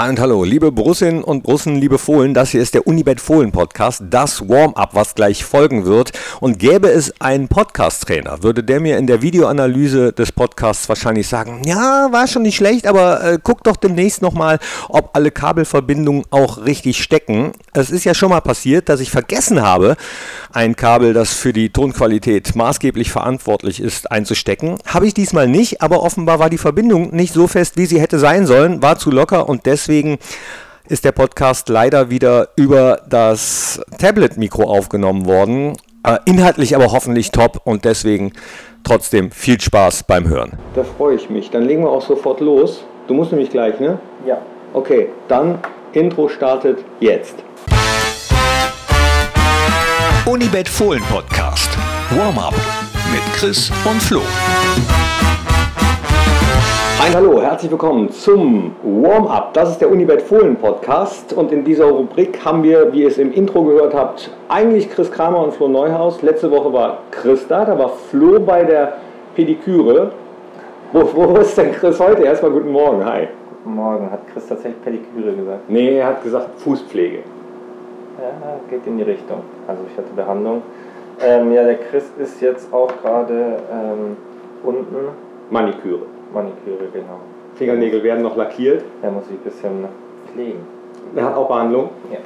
Und hallo, liebe Brussinnen und Brussen, liebe Fohlen, das hier ist der Unibet Fohlen Podcast, das Warm-up, was gleich folgen wird. Und gäbe es einen Podcast-Trainer, würde der mir in der Videoanalyse des Podcasts wahrscheinlich sagen, ja, war schon nicht schlecht, aber äh, guck doch demnächst nochmal, ob alle Kabelverbindungen auch richtig stecken. Es ist ja schon mal passiert, dass ich vergessen habe, ein Kabel, das für die Tonqualität maßgeblich verantwortlich ist, einzustecken. Habe ich diesmal nicht, aber offenbar war die Verbindung nicht so fest, wie sie hätte sein sollen, war zu locker und deswegen deswegen ist der Podcast leider wieder über das Tablet-Mikro aufgenommen worden. Äh, inhaltlich aber hoffentlich top und deswegen trotzdem viel Spaß beim Hören. Da freue ich mich. Dann legen wir auch sofort los. Du musst nämlich gleich, ne? Ja. Okay, dann Intro startet jetzt. Unibet Fohlen Podcast. Warm-up mit Chris und Flo. Ein Hallo, herzlich willkommen zum Warm-Up. Das ist der Unibet Fohlen Podcast und in dieser Rubrik haben wir, wie ihr es im Intro gehört habt, eigentlich Chris Kramer und Flo Neuhaus. Letzte Woche war Chris da, da war Flo bei der Pediküre. Wo, wo ist denn Chris heute? Erstmal guten Morgen, hi. Guten Morgen. Hat Chris tatsächlich Pediküre gesagt? Nee, er hat gesagt Fußpflege. Ja, geht in die Richtung. Also ich hatte Behandlung. Ähm, ja, der Chris ist jetzt auch gerade ähm, unten. Maniküre. Maniküre, genau. Fingernägel werden noch lackiert. Er muss sich ein bisschen pflegen. Er hat auch Behandlung? Ja.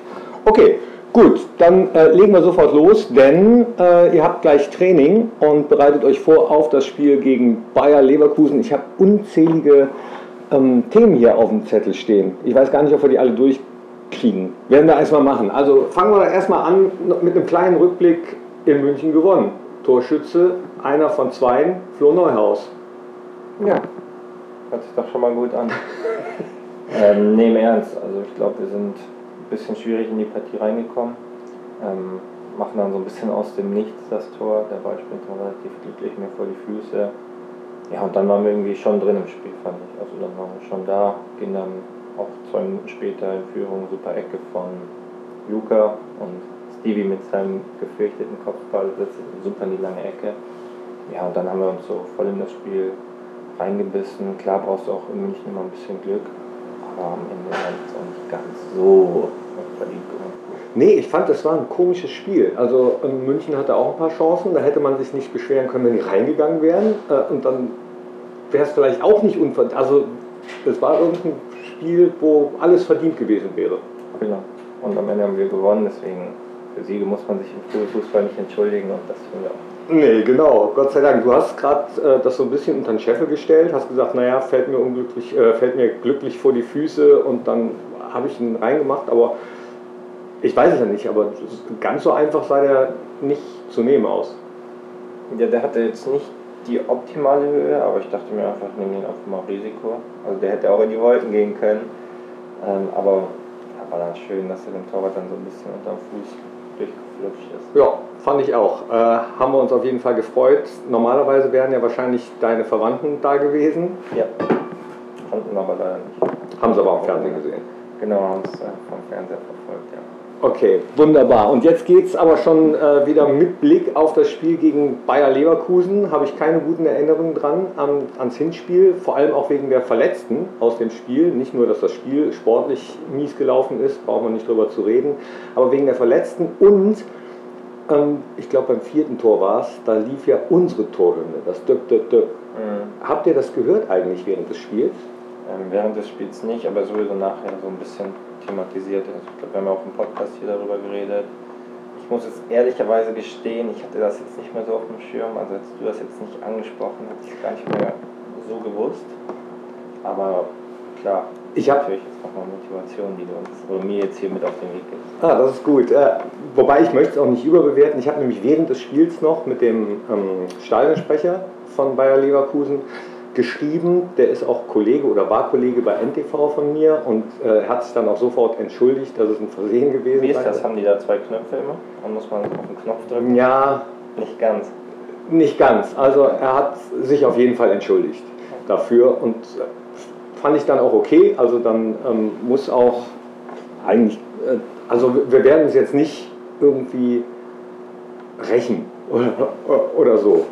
Okay, gut, dann äh, legen wir sofort los, denn äh, ihr habt gleich Training und bereitet euch vor auf das Spiel gegen Bayer Leverkusen. Ich habe unzählige ähm, Themen hier auf dem Zettel stehen. Ich weiß gar nicht, ob wir die alle durchkriegen. Werden wir erstmal machen. Also fangen wir erstmal an mit einem kleinen Rückblick in München gewonnen. Torschütze, einer von zweien, Flo Neuhaus. Ja, hört sich doch schon mal gut an. ähm, nee, im Ernst. Also ich glaube, wir sind ein bisschen schwierig in die Partie reingekommen. Ähm, machen dann so ein bisschen aus dem Nichts das Tor. Der Ball springt dann relativ glücklich mir vor die Füße. Ja, und dann waren wir irgendwie schon drin im Spiel, fand ich. Also dann waren wir schon da, gehen dann auch zwei Minuten später in Führung, super Ecke von Luca und Stevie mit seinem gefürchteten Kopfball setzt super in die lange Ecke. Ja, und dann haben wir uns so voll in das Spiel reingebissen. Klar brauchst du auch in München immer ein bisschen Glück, aber am Ende war es auch nicht ganz so verdient gewonnen. Nee, ich fand, das war ein komisches Spiel. Also ähm, München hatte auch ein paar Chancen, da hätte man sich nicht beschweren können, wenn die reingegangen wären. Äh, und dann wäre es vielleicht auch nicht unverdient. Also es war irgendein Spiel, wo alles verdient gewesen wäre. Genau. Und am Ende haben wir gewonnen, deswegen für Siege muss man sich im Fußball nicht entschuldigen und das finden wir auch Nee, genau, Gott sei Dank. Du hast gerade äh, das so ein bisschen unter den Scheffel gestellt, hast gesagt, naja, fällt mir unglücklich, äh, fällt mir glücklich vor die Füße und dann habe ich ihn reingemacht, aber ich weiß es ja nicht, aber ganz so einfach sah der nicht zu nehmen aus. Ja, der hatte jetzt nicht die optimale Höhe, aber ich dachte mir einfach, nimm ihn einfach mal Risiko. Also der hätte auch in die Wolken gehen können, ähm, aber ja, war dann schön, dass er dem Torwart dann so ein bisschen unter dem Fuß durchgeflutscht ist. Ja, fand ich auch. Äh, haben wir uns auf jeden Fall gefreut. Normalerweise wären ja wahrscheinlich deine Verwandten da gewesen. Ja, konnten aber leider nicht. Haben sie aber am Fernsehen gesehen. Genau, haben es äh, vom Fernseher verfolgt, ja. Okay, wunderbar. Und jetzt geht es aber schon äh, wieder mit Blick auf das Spiel gegen Bayer Leverkusen. Habe ich keine guten Erinnerungen dran an, ans Hinspiel, vor allem auch wegen der Verletzten aus dem Spiel. Nicht nur, dass das Spiel sportlich mies gelaufen ist, brauchen wir nicht drüber zu reden, aber wegen der Verletzten und ich glaube beim vierten Tor war es, da lief ja unsere Torhymne, das Döp, Döp, Döp. Mhm. Habt ihr das gehört eigentlich während des Spiels? Ähm, während des Spiels nicht, aber sowieso nachher so ein bisschen thematisiert. Also ich glaube, wir haben auch im Podcast hier darüber geredet. Ich muss jetzt ehrlicherweise gestehen, ich hatte das jetzt nicht mehr so auf dem Schirm. Also als du das jetzt nicht angesprochen, hatte ich es gar nicht mehr so gewusst. Aber klar, ich habe natürlich jetzt nochmal Motivation, die du uns oder mir jetzt hier mit auf den Weg gibst. Ah, das ist gut. Äh, wobei ich möchte es auch nicht überbewerten. Ich habe nämlich während des Spiels noch mit dem ähm, Stadionsprecher von Bayer Leverkusen geschrieben, der ist auch Kollege oder war Kollege bei NTV von mir und äh, hat sich dann auch sofort entschuldigt, dass es ein Versehen gewesen ist. Wie ist das? Haben die da zwei Knöpfe immer? Und muss man auf den Knopf drücken? Ja. Nicht ganz. Nicht ganz. Also er hat sich auf jeden Fall entschuldigt dafür und äh, fand ich dann auch okay. Also dann ähm, muss auch eigentlich, äh, also wir werden es jetzt nicht irgendwie rächen oder, oder so.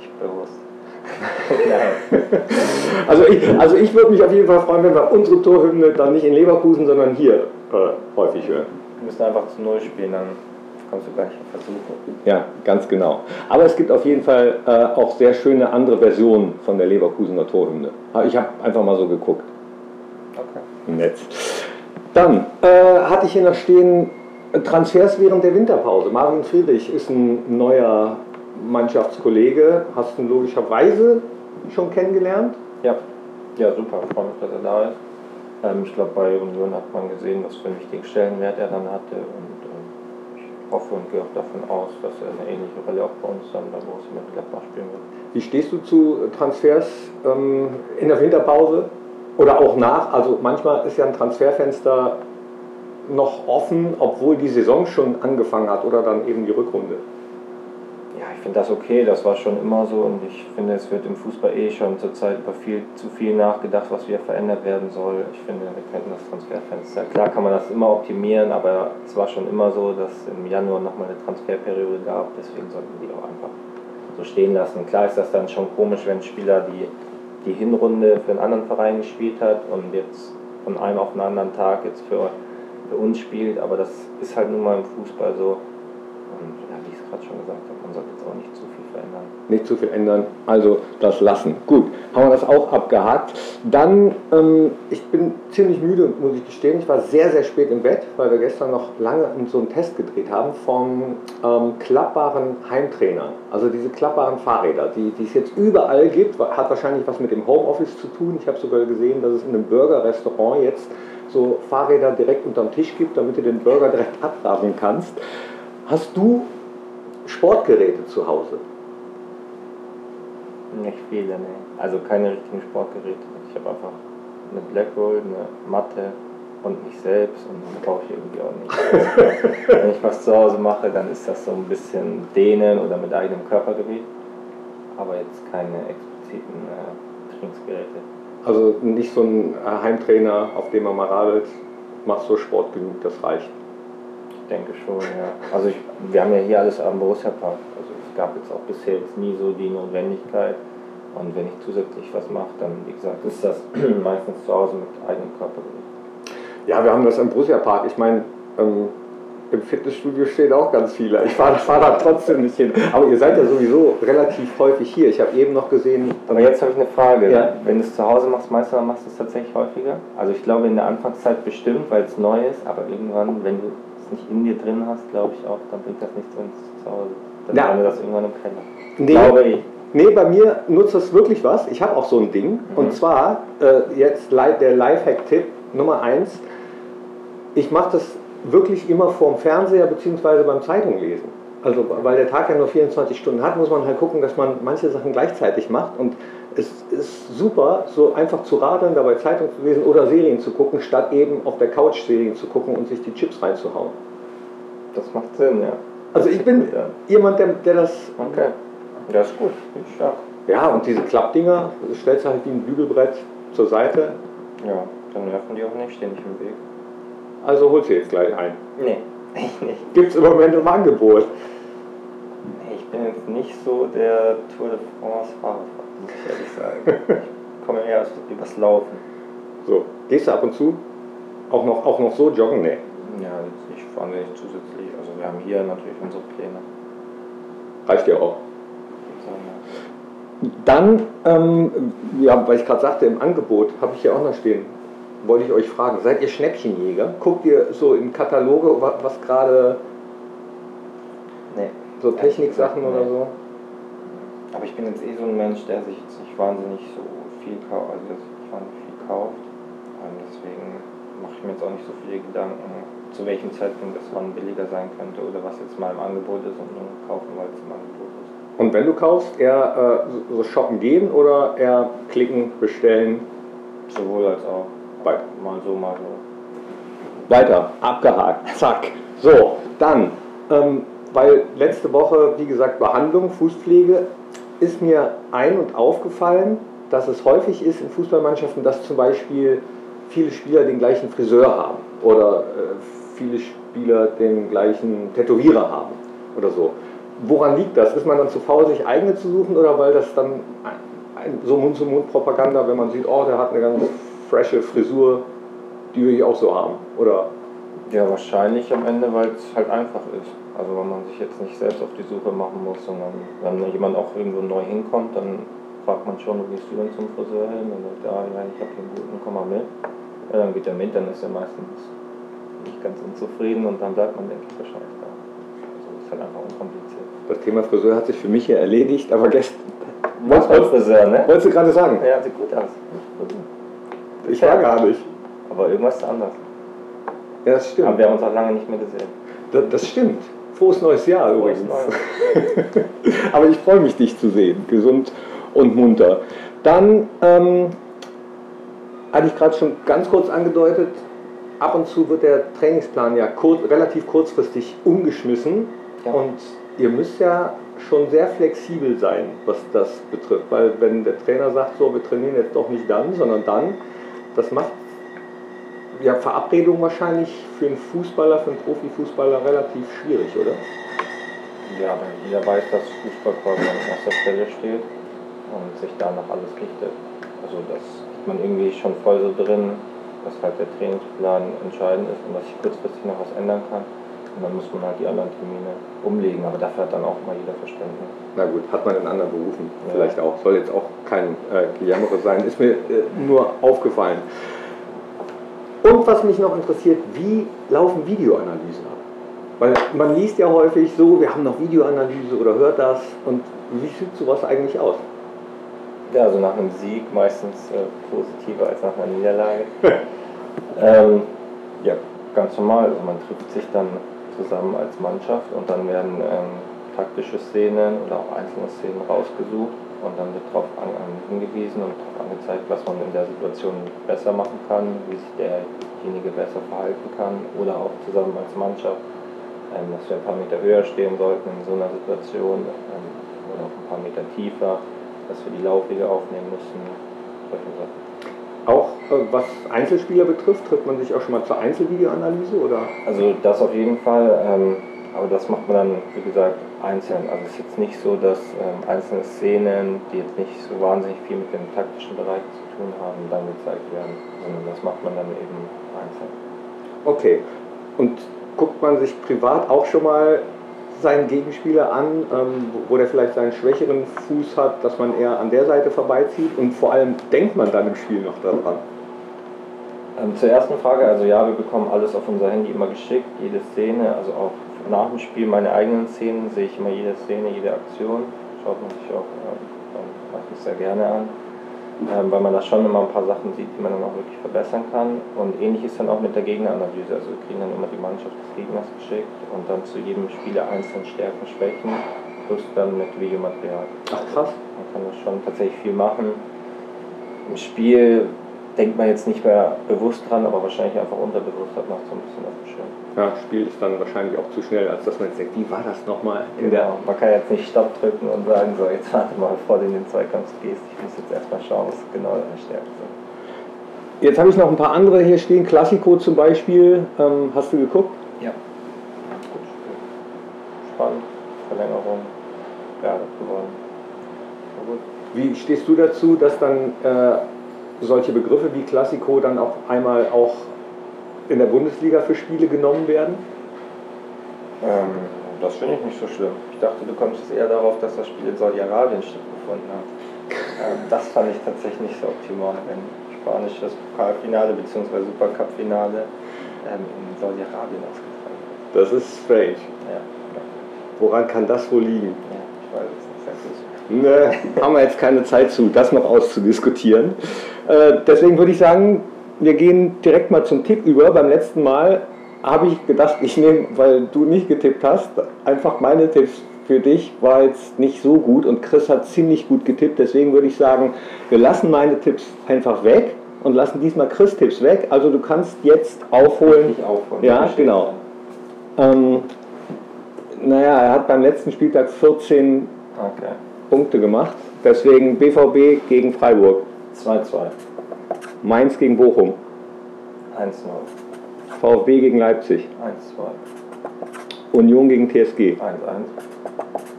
Ich bewusst. Also ich, also ich würde mich auf jeden Fall freuen, wenn wir unsere Torhymne dann nicht in Leverkusen, sondern hier äh, häufig hören. Wir müssen einfach zu Null spielen, dann kommst du gleich auf Versuche. Ja, ganz genau. Aber es gibt auf jeden Fall äh, auch sehr schöne andere Versionen von der Leverkusener Torhymne. Ich habe einfach mal so geguckt. Okay. Im Netz. Dann äh, hatte ich hier noch stehen Transfers während der Winterpause. Marvin Friedrich ist ein neuer Mannschaftskollege. Hast du ihn logischerweise schon kennengelernt? Ja, ja super. Ich freue mich, dass er da ist. Ähm, ich glaube, bei Union hat man gesehen, was für einen wichtigen Stellenwert er dann hatte. Und hoffe und gehe auch davon aus, dass er eine ähnliche Rolle auch bei uns dann bei Borussia Mönchengladbach spielen wird. Wie stehst du zu Transfers ähm, in der Winterpause oder auch nach? Also manchmal ist ja ein Transferfenster noch offen, obwohl die Saison schon angefangen hat oder dann eben die Rückrunde? Ja, ich finde das okay, das war schon immer so und ich finde, es wird im Fußball eh schon zurzeit über viel zu viel nachgedacht, was wieder verändert werden soll. Ich finde, wir könnten das Transferfenster, klar kann man das immer optimieren, aber es war schon immer so, dass im Januar nochmal eine Transferperiode gab, deswegen sollten wir die auch einfach so stehen lassen. Klar ist das dann schon komisch, wenn ein Spieler die, die Hinrunde für einen anderen Verein gespielt hat und jetzt von einem auf den anderen Tag jetzt für für uns spielt, aber das ist halt nun mal im Fußball so. Und ja, wie ich es gerade schon gesagt habe, man jetzt auch nicht zu viel verändern. Nicht zu viel ändern, also das lassen. Gut, haben wir das auch abgehakt. Dann, ähm, ich bin ziemlich müde, muss ich gestehen. Ich war sehr, sehr spät im Bett, weil wir gestern noch lange so einen Test gedreht haben vom ähm, klappbaren Heimtrainer. Also diese klappbaren Fahrräder, die, die es jetzt überall gibt, hat wahrscheinlich was mit dem Homeoffice zu tun. Ich habe sogar gesehen, dass es in einem Burger-Restaurant jetzt so Fahrräder direkt unterm Tisch gibt, damit du den Burger direkt abladen kannst. Hast du Sportgeräte zu Hause? Nicht viele, ne. Also keine richtigen Sportgeräte. Ich habe einfach eine Blackroll, eine Matte und mich selbst und das brauche ich irgendwie auch nicht. Wenn ich was zu Hause mache, dann ist das so ein bisschen Dehnen oder mit eigenem Körpergewicht, aber jetzt keine expliziten äh, Trainingsgeräte. Also nicht so ein Heimtrainer, auf dem man mal radelt, machst so Sport genug, das reicht. Ich denke schon, ja. Also ich, wir haben ja hier alles am Borussia Park. Also es gab jetzt auch bisher jetzt nie so die Notwendigkeit. Und wenn ich zusätzlich was mache, dann, wie gesagt, ist das meistens zu Hause mit eigenem Körpergewicht. Ja, wir haben das am Borussia Park. Ich meine, ähm, im Fitnessstudio stehen auch ganz viele. Ich fahre fahr da trotzdem nicht hin. Aber ihr seid ja sowieso relativ häufig hier. Ich habe eben noch gesehen. Aber jetzt habe ich eine Frage. Ja? Wenn du es zu Hause machst, meinst du, machst du es tatsächlich häufiger? Also ich glaube in der Anfangszeit bestimmt, weil es neu ist, aber irgendwann, wenn du es nicht in dir drin hast, glaube ich auch, dann bringt das nichts, es zu Hause Dann ja. das irgendwann im Keller. Nee. Glaube ich. Nee, bei mir nutzt das wirklich was. Ich habe auch so ein Ding. Mhm. Und zwar, äh, jetzt der Lifehack-Tipp Nummer eins. Ich mache das wirklich immer vorm Fernseher bzw. beim Zeitung lesen. Also weil der Tag ja nur 24 Stunden hat, muss man halt gucken, dass man manche Sachen gleichzeitig macht. Und es ist super, so einfach zu radeln, dabei Zeitung zu lesen oder Serien zu gucken, statt eben auf der Couch Serien zu gucken und sich die Chips reinzuhauen. Das macht Sinn, ja. Also ich bin ja. jemand, der, der das... Okay, das ist gut, ich stark. Ja, und diese Klappdinger, stellst du halt wie ein Bügelbrett zur Seite. Ja, dann nerven die auch nicht, stehen nicht im Weg. Also holst du jetzt gleich ein? Nee, ich nicht. Gibt es im Moment im Angebot? Bin jetzt nicht so der Tour de France-Fahrer, muss ich ehrlich sagen. ich komme eher übers Laufen. So, gehst du ab und zu? Auch noch, auch noch so joggen? Nee. Ja, ich fahre nicht zusätzlich. Also wir haben hier natürlich unsere Pläne. Reicht dir auch? Dann, ähm, ja, weil ich gerade sagte, im Angebot habe ich hier auch noch stehen wollte ich euch fragen, seid ihr Schnäppchenjäger? Guckt ihr so in Kataloge, was, gerade. So Techniksachen oder so? Aber ich bin jetzt eh so ein Mensch, der sich jetzt nicht wahnsinnig so viel kauft, also dass ich wahnsinnig viel kauft. Und deswegen mache ich mir jetzt auch nicht so viele Gedanken, zu welchem Zeitpunkt das wann billiger sein könnte oder was jetzt mal im Angebot ist und nur kaufen, weil es im Angebot ist. Und wenn du kaufst, eher äh, so shoppen gehen oder eher klicken, bestellen? Sowohl als auch. Weiter. Mal so, mal so. Weiter, abgehakt, zack. So, dann, ähm, weil letzte Woche, wie gesagt, Behandlung, Fußpflege, ist mir ein- und aufgefallen, dass es häufig ist in Fußballmannschaften, dass zum Beispiel viele Spieler den gleichen Friseur haben oder äh, viele Spieler den gleichen Tätowierer haben oder so. Woran liegt das? Ist man dann zu faul, sich eigene zu suchen oder weil das dann so Mund-zu-Mund-Propaganda, wenn man sieht, oh, der hat eine ganz frische Frisur, die will ich auch so haben? Oder Ja, wahrscheinlich am Ende, weil es halt einfach ist. Also wenn man sich jetzt nicht selbst auf die Suche machen muss, sondern wenn jemand auch irgendwo neu hinkommt, dann fragt man schon, wie gehst du denn zum Friseur hin? Und dann sagt, ah, ja, ich habe hier einen guten, komm mal mit. Ja, dann geht er mit, dann ist er meistens nicht ganz unzufrieden und dann bleibt man, denke ich, wahrscheinlich da. Also ist halt einfach unkompliziert. das Thema Friseur hat sich für mich hier erledigt, aber gestern. Was beim Friseur, ne? Wolltest du gerade sagen? Ja, sieht gut aus. Ich war gar nicht. Aber irgendwas ist anders. Ja, das Aber stimmt. wir haben uns auch lange nicht mehr gesehen. Das, das stimmt. Frohes neues Jahr Frohes übrigens. Aber ich freue mich, dich zu sehen. Gesund und munter. Dann ähm, hatte ich gerade schon ganz kurz angedeutet, ab und zu wird der Trainingsplan ja kur relativ kurzfristig umgeschmissen. Ja. Und ihr müsst ja schon sehr flexibel sein, was das betrifft. Weil wenn der Trainer sagt, so, wir trainieren jetzt doch nicht dann, sondern dann, das macht ja, Verabredung wahrscheinlich für einen Fußballer, für einen Profifußballer relativ schwierig, oder? Ja, weil jeder weiß, dass Fußball quasi an erster Stelle steht und sich danach alles richtet. Also das ist man irgendwie schon voll so drin, dass halt der Trainingsplan entscheidend ist und dass sich kurzfristig noch was ändern kann. Und dann muss man halt die anderen Termine umlegen, aber dafür hat dann auch mal jeder Verständnis. Na gut, hat man in anderen Berufen Ja. vielleicht auch. Soll jetzt auch kein äh, Gejammerer sein. Ist mir äh, nur aufgefallen. Und was mich noch interessiert, wie laufen Videoanalysen ab? Weil man liest ja häufig so, wir haben noch Videoanalyse oder hört das. Und wie sieht sowas eigentlich aus? Ja, also nach einem Sieg meistens äh, positiver als nach einer Niederlage. ähm, ja, ganz normal. Also man trifft sich dann zusammen als Mannschaft und dann werden ähm, taktische Szenen oder auch einzelne Szenen rausgesucht und dann wird darauf hingewiesen und darauf angezeigt, was man in der Situation besser machen kann, wie sich derjenige besser verhalten kann oder auch zusammen als Mannschaft, ähm, dass wir ein paar Meter höher stehen sollten in so einer Situation ähm, oder auch ein paar Meter tiefer dass wir die Laufwege aufnehmen müssen. Solche Sachen. Auch äh, was Einzelspieler betrifft, trifft man sich auch schon mal zur Einzelvideoanalyse? Oder? Also das auf jeden Fall, ähm, aber das macht man dann, wie gesagt, einzeln. Also es ist jetzt nicht so, dass ähm, einzelne Szenen, die jetzt nicht so wahnsinnig viel mit dem taktischen Bereich zu tun haben, dann gezeigt werden, sondern das macht man dann eben einzeln. Okay. Und guckt man sich privat auch schon mal seinen Gegenspieler an, ähm, wo- der vielleicht seinen schwächeren Fuß hat, dass man eher an der Seite vorbeizieht und vor allem denkt man dann im Spiel noch daran. Ähm, zur ersten Frage, also ja, wir bekommen alles auf unser Handy immer geschickt, jede Szene, also auch nach dem Spiel meine eigenen Szenen, sehe ich immer jede Szene, jede Aktion, schaut man sich auch meistens sehr gerne an, ähm, weil man da schon immer ein paar Sachen sieht, die man dann auch wirklich verbessern kann. Und ähnlich ist dann auch mit der Gegneranalyse, also wir kriegen dann immer die Mannschaft des Gegners geschickt und dann zu jedem Spieler einzeln Stärken, Schwächen, plus dann mit Videomaterial. Ach krass. Man kann das schon tatsächlich viel machen. Im Spiel denkt man jetzt nicht mehr bewusst dran, aber wahrscheinlich einfach unterbewusst hat man so ein bisschen auf dem Schirm. Ja, Spiel ist dann wahrscheinlich auch zu schnell, als dass man jetzt denkt, wie war das nochmal. Genau. Man kann jetzt nicht Stopp drücken und sagen, so jetzt warte mal, bevor du in den Zweikampf gehst. Ich muss jetzt erstmal schauen, was genau deine Stärken sind. Jetzt habe ich noch ein paar andere hier stehen, Klassiko zum Beispiel. Ähm, hast du geguckt? Ja. Gut Spiel. Spannend. Verlängerung. Ja, das gewonnen. Wie stehst du dazu, dass dann äh, solche Begriffe wie Klassiko dann auch einmal auch in der Bundesliga für Spiele genommen werden? Ähm, das finde ich nicht so schlimm. Ich dachte, du kommst jetzt eher darauf, dass das Spiel in Saudi-Arabien stattgefunden hat. Ähm, das fand ich tatsächlich nicht so optimal, wenn spanisches Pokalfinale bzw. Supercup-Finale ähm, in Saudi-Arabien ausgetragen wird. Das ist strange. Ja, Woran kann das wohl liegen? ja, ich weiß es nicht. Ne, haben wir jetzt keine Zeit zu, das noch auszudiskutieren. Äh, deswegen würde ich sagen, wir gehen direkt mal zum Tipp über. Beim letzten Mal habe ich gedacht, ich nehme, weil du nicht getippt hast, einfach meine Tipps für dich war jetzt nicht so gut und Chris hat ziemlich gut getippt. Deswegen würde ich sagen, wir lassen meine Tipps einfach weg und lassen diesmal Chris Tipps weg. Also du kannst jetzt aufholen. Nicht aufholen. Ja, genau. Ähm, naja, er hat beim letzten Spieltag 14 Okay. Punkte gemacht. Deswegen BVB gegen Freiburg, 2-2. Mainz gegen Bochum, 1-0. VfB gegen Leipzig, 1-2. Union gegen TSG, 1-1.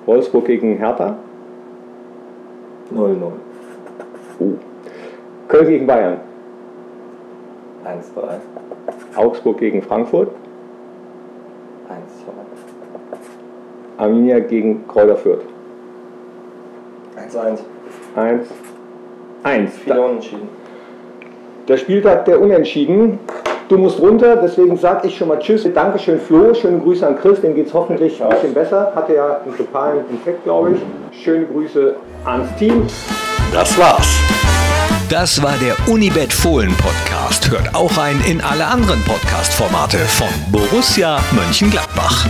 Wolfsburg gegen Hertha, 0-0. Uh. Köln gegen Bayern. 1-3. Augsburg gegen Frankfurt. 1-2. Arminia gegen Kräuter Fürth. 1-1. 1. 1. Viele Unentschieden. Der Spieltag der Unentschieden. Du musst runter, deswegen sage ich schon mal Tschüss. Dankeschön Flo, schöne Grüße an Chris, dem geht es hoffentlich ein bisschen besser. Hatte ja einen totalen Infekt, glaube ich. Schöne Grüße ans Team. Das war's. Das war der Unibet Fohlen Podcast. Hört auch rein in alle anderen Podcast-Formate von Borussia Mönchengladbach.